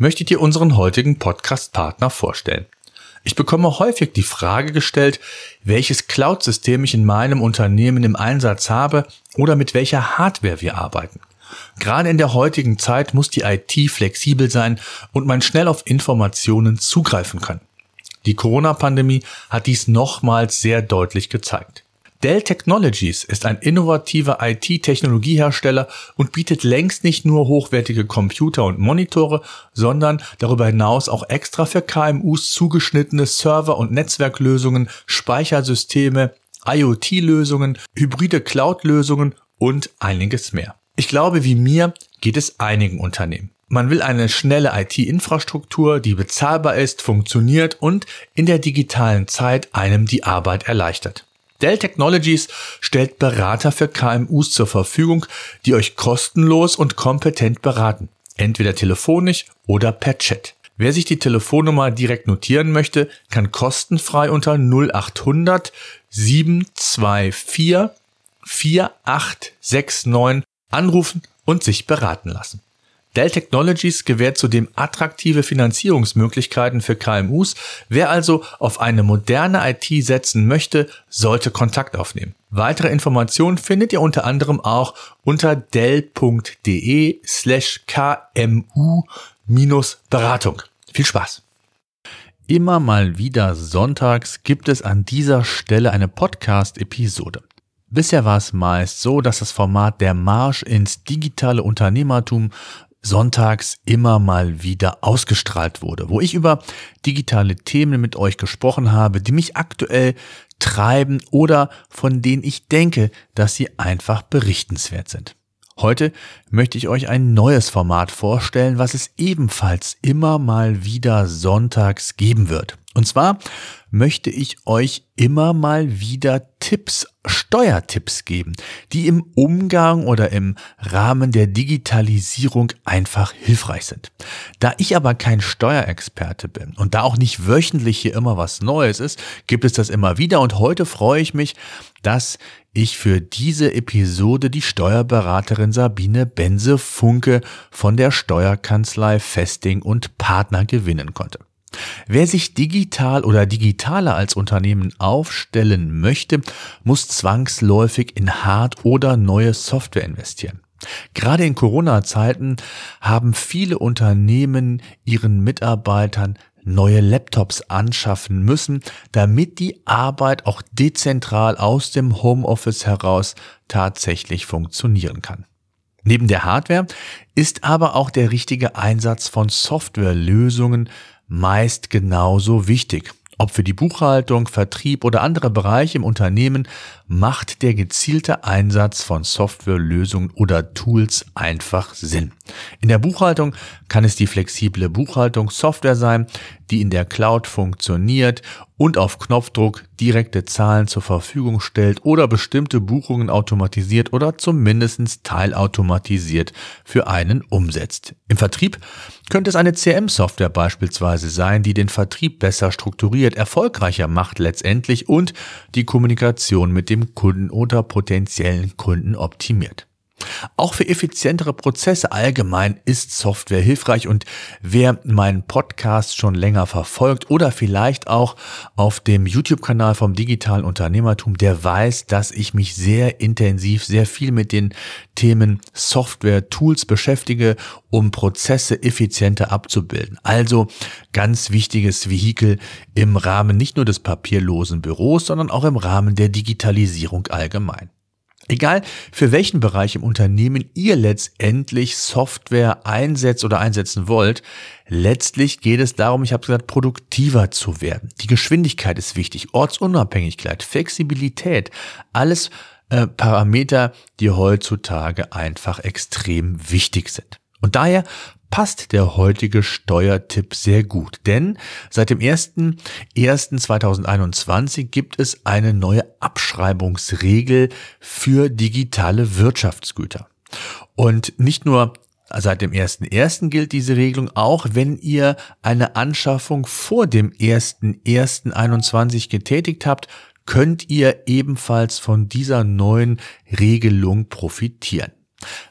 möchte ich dir unseren heutigen Podcast-Partner vorstellen. Ich bekomme häufig die Frage gestellt, welches Cloud-System ich in meinem Unternehmen im Einsatz habe oder mit welcher Hardware wir arbeiten. Gerade in der heutigen Zeit muss die IT flexibel sein und man schnell auf Informationen zugreifen können. Die Corona-Pandemie hat dies nochmals sehr deutlich gezeigt. Dell Technologies ist ein innovativer IT-Technologiehersteller und bietet längst nicht nur hochwertige Computer und Monitore, sondern darüber hinaus auch extra für KMUs zugeschnittene Server- und Netzwerklösungen, Speichersysteme, IoT-Lösungen, hybride Cloud-Lösungen und einiges mehr. Ich glaube, wie mir geht es einigen Unternehmen. Man will eine schnelle IT-Infrastruktur, die bezahlbar ist, funktioniert und in der digitalen Zeit einem die Arbeit erleichtert. Dell Technologies stellt Berater für KMUs zur Verfügung, die euch kostenlos und kompetent beraten. Entweder telefonisch oder per Chat. Wer sich die Telefonnummer direkt notieren möchte, kann kostenfrei unter 0800 724 4869 anrufen und sich beraten lassen. Dell Technologies gewährt zudem attraktive Finanzierungsmöglichkeiten für KMUs. Wer also auf eine moderne IT setzen möchte, sollte Kontakt aufnehmen. Weitere Informationen findet ihr unter anderem auch unter dell.de slash kmu-beratung. Viel Spaß! Immer mal wieder sonntags gibt es an dieser Stelle eine Podcast-Episode. Bisher war es meist so, dass das Format der Marsch ins digitale Unternehmertum sonntags immer mal wieder ausgestrahlt wurde, wo ich über digitale Themen mit euch gesprochen habe, die mich aktuell treiben oder von denen ich denke, dass sie einfach berichtenswert sind. Heute möchte ich euch ein neues Format vorstellen, was es ebenfalls immer mal wieder sonntags geben wird. Und zwar möchte ich euch immer mal wieder Tipps, Steuertipps geben, die im Umgang oder im Rahmen der Digitalisierung einfach hilfreich sind. Da ich aber kein Steuerexperte bin und da auch nicht wöchentlich hier immer was Neues ist, gibt es das immer wieder und heute freue ich mich, dass ich für diese Episode die Steuerberaterin Sabine Bense Funke von der Steuerkanzlei Festing und Partner gewinnen konnte. Wer sich digital oder digitaler als Unternehmen aufstellen möchte, muss zwangsläufig in Hard- oder neue Software investieren. Gerade in Corona-Zeiten haben viele Unternehmen ihren Mitarbeitern neue Laptops anschaffen müssen, damit die Arbeit auch dezentral aus dem Homeoffice heraus tatsächlich funktionieren kann. Neben der Hardware ist aber auch der richtige Einsatz von Softwarelösungen meist genauso wichtig. Ob für die Buchhaltung, Vertrieb oder andere Bereiche im Unternehmen macht der gezielte Einsatz von Softwarelösungen oder Tools einfach Sinn. In der Buchhaltung kann es die flexible Buchhaltungssoftware sein, die in der Cloud funktioniert und auf Knopfdruck direkte Zahlen zur Verfügung stellt oder bestimmte Buchungen automatisiert oder zumindest teilautomatisiert für einen umsetzt. Im Vertrieb könnte es eine CM-Software beispielsweise sein, die den Vertrieb besser strukturiert, erfolgreicher macht letztendlich und die Kommunikation mit dem Kunden oder potenziellen Kunden optimiert. Auch für effizientere Prozesse allgemein ist Software hilfreich und wer meinen Podcast schon länger verfolgt oder vielleicht auch auf dem YouTube-Kanal vom digitalen Unternehmertum, der weiß, dass ich mich sehr intensiv, sehr viel mit den Themen Software, Tools beschäftige, um Prozesse effizienter abzubilden. Also ganz wichtiges Vehikel im Rahmen nicht nur des papierlosen Büros, sondern auch im Rahmen der Digitalisierung allgemein. Egal für welchen Bereich im Unternehmen ihr letztendlich Software einsetzt oder einsetzen wollt, letztlich geht es darum, ich habe gesagt, produktiver zu werden. Die Geschwindigkeit ist wichtig, Ortsunabhängigkeit, Flexibilität, alles äh, Parameter, die heutzutage einfach extrem wichtig sind. Und daher passt der heutige Steuertipp sehr gut. Denn seit dem 01.01.2021 gibt es eine neue Abschreibungsregel für digitale Wirtschaftsgüter. Und nicht nur Seit dem 1.1. gilt diese Regelung auch, wenn ihr eine Anschaffung vor dem 1.1.21 getätigt habt, könnt ihr ebenfalls von dieser neuen Regelung profitieren.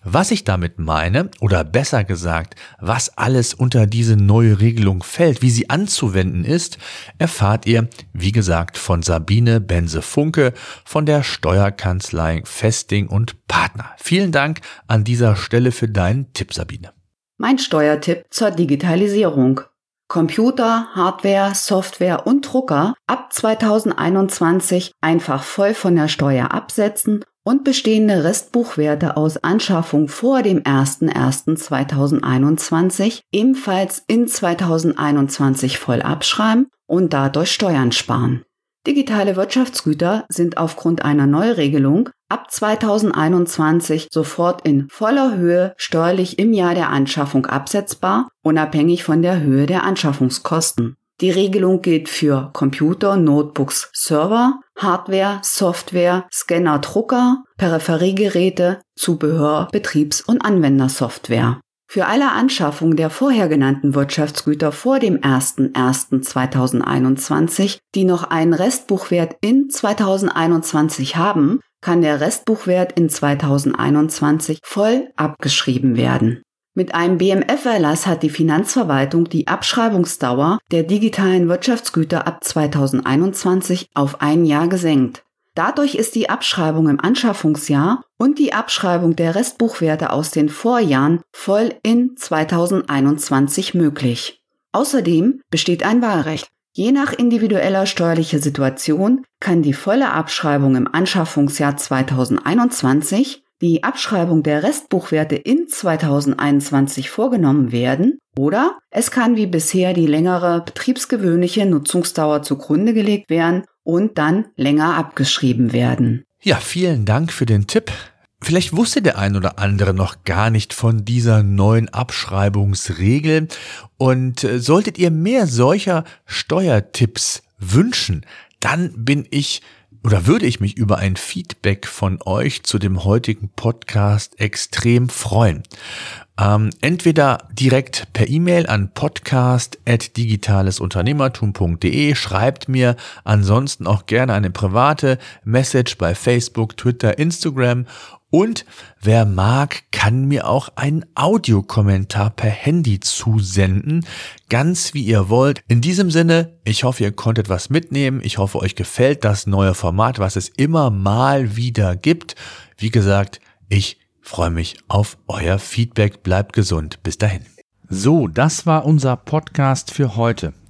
Was ich damit meine, oder besser gesagt, was alles unter diese neue Regelung fällt, wie sie anzuwenden ist, erfahrt ihr, wie gesagt, von Sabine Benze-Funke von der Steuerkanzlei Festing und Partner. Vielen Dank an dieser Stelle für deinen Tipp, Sabine. Mein Steuertipp zur Digitalisierung. Computer, Hardware, Software und Drucker ab 2021 einfach voll von der Steuer absetzen und bestehende Restbuchwerte aus Anschaffung vor dem 01.01.2021 ebenfalls in 2021 voll abschreiben und dadurch Steuern sparen. Digitale Wirtschaftsgüter sind aufgrund einer Neuregelung ab 2021 sofort in voller Höhe steuerlich im Jahr der Anschaffung absetzbar, unabhängig von der Höhe der Anschaffungskosten. Die Regelung gilt für Computer, Notebooks, Server, Hardware, Software, Scanner, Drucker, Peripheriegeräte, Zubehör, Betriebs- und Anwendersoftware. Für alle Anschaffungen der vorher genannten Wirtschaftsgüter vor dem 01.01.2021, die noch einen Restbuchwert in 2021 haben, kann der Restbuchwert in 2021 voll abgeschrieben werden. Mit einem BMF-Erlass hat die Finanzverwaltung die Abschreibungsdauer der digitalen Wirtschaftsgüter ab 2021 auf ein Jahr gesenkt. Dadurch ist die Abschreibung im Anschaffungsjahr und die Abschreibung der Restbuchwerte aus den Vorjahren voll in 2021 möglich. Außerdem besteht ein Wahlrecht. Je nach individueller steuerlicher Situation kann die volle Abschreibung im Anschaffungsjahr 2021 die Abschreibung der Restbuchwerte in 2021 vorgenommen werden oder es kann wie bisher die längere betriebsgewöhnliche Nutzungsdauer zugrunde gelegt werden und dann länger abgeschrieben werden. Ja, vielen Dank für den Tipp. Vielleicht wusste der ein oder andere noch gar nicht von dieser neuen Abschreibungsregel und äh, solltet ihr mehr solcher Steuertipps wünschen, dann bin ich oder würde ich mich über ein Feedback von euch zu dem heutigen Podcast extrem freuen. Ähm, entweder direkt per E-Mail an podcast.digitalesunternehmertum.de, schreibt mir ansonsten auch gerne eine private Message bei Facebook, Twitter, Instagram und wer mag, kann mir auch einen Audiokommentar per Handy zusenden, ganz wie ihr wollt. In diesem Sinne, ich hoffe, ihr konntet was mitnehmen. Ich hoffe, euch gefällt das neue Format, was es immer mal wieder gibt. Wie gesagt, ich freue mich auf euer Feedback. Bleibt gesund. Bis dahin. So, das war unser Podcast für heute.